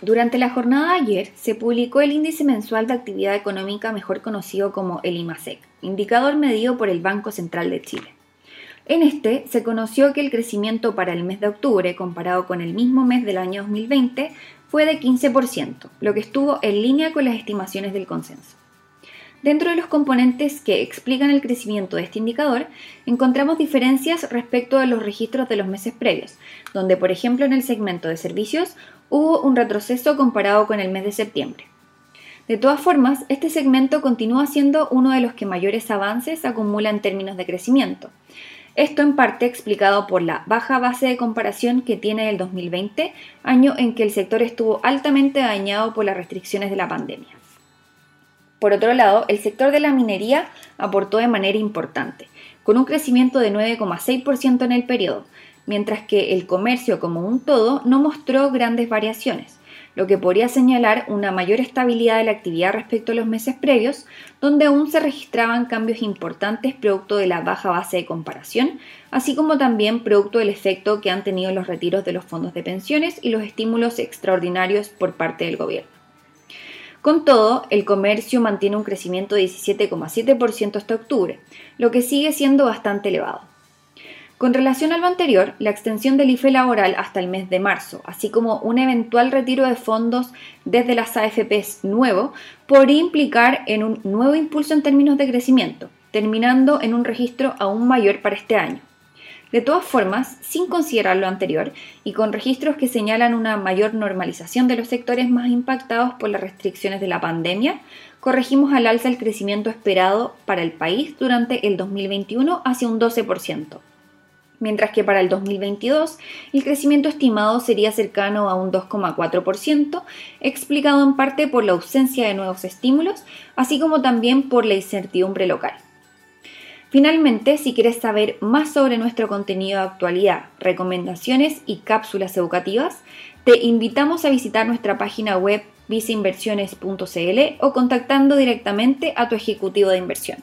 Durante la jornada de ayer se publicó el índice mensual de actividad económica mejor conocido como el IMASEC, indicador medido por el Banco Central de Chile. En este se conoció que el crecimiento para el mes de octubre, comparado con el mismo mes del año 2020, fue de 15%, lo que estuvo en línea con las estimaciones del consenso. Dentro de los componentes que explican el crecimiento de este indicador, encontramos diferencias respecto de los registros de los meses previos, donde por ejemplo en el segmento de servicios hubo un retroceso comparado con el mes de septiembre. De todas formas, este segmento continúa siendo uno de los que mayores avances acumula en términos de crecimiento. Esto en parte explicado por la baja base de comparación que tiene el 2020, año en que el sector estuvo altamente dañado por las restricciones de la pandemia. Por otro lado, el sector de la minería aportó de manera importante, con un crecimiento de 9,6% en el periodo, mientras que el comercio como un todo no mostró grandes variaciones, lo que podría señalar una mayor estabilidad de la actividad respecto a los meses previos, donde aún se registraban cambios importantes producto de la baja base de comparación, así como también producto del efecto que han tenido los retiros de los fondos de pensiones y los estímulos extraordinarios por parte del gobierno. Con todo, el comercio mantiene un crecimiento de 17,7% hasta octubre, lo que sigue siendo bastante elevado. Con relación a lo anterior, la extensión del IFE laboral hasta el mes de marzo, así como un eventual retiro de fondos desde las AFPs nuevo, podría implicar en un nuevo impulso en términos de crecimiento, terminando en un registro aún mayor para este año. De todas formas, sin considerar lo anterior y con registros que señalan una mayor normalización de los sectores más impactados por las restricciones de la pandemia, corregimos al alza el crecimiento esperado para el país durante el 2021 hacia un 12%, mientras que para el 2022 el crecimiento estimado sería cercano a un 2,4%, explicado en parte por la ausencia de nuevos estímulos, así como también por la incertidumbre local. Finalmente, si quieres saber más sobre nuestro contenido de actualidad, recomendaciones y cápsulas educativas, te invitamos a visitar nuestra página web viceinversiones.cl o contactando directamente a tu ejecutivo de inversión.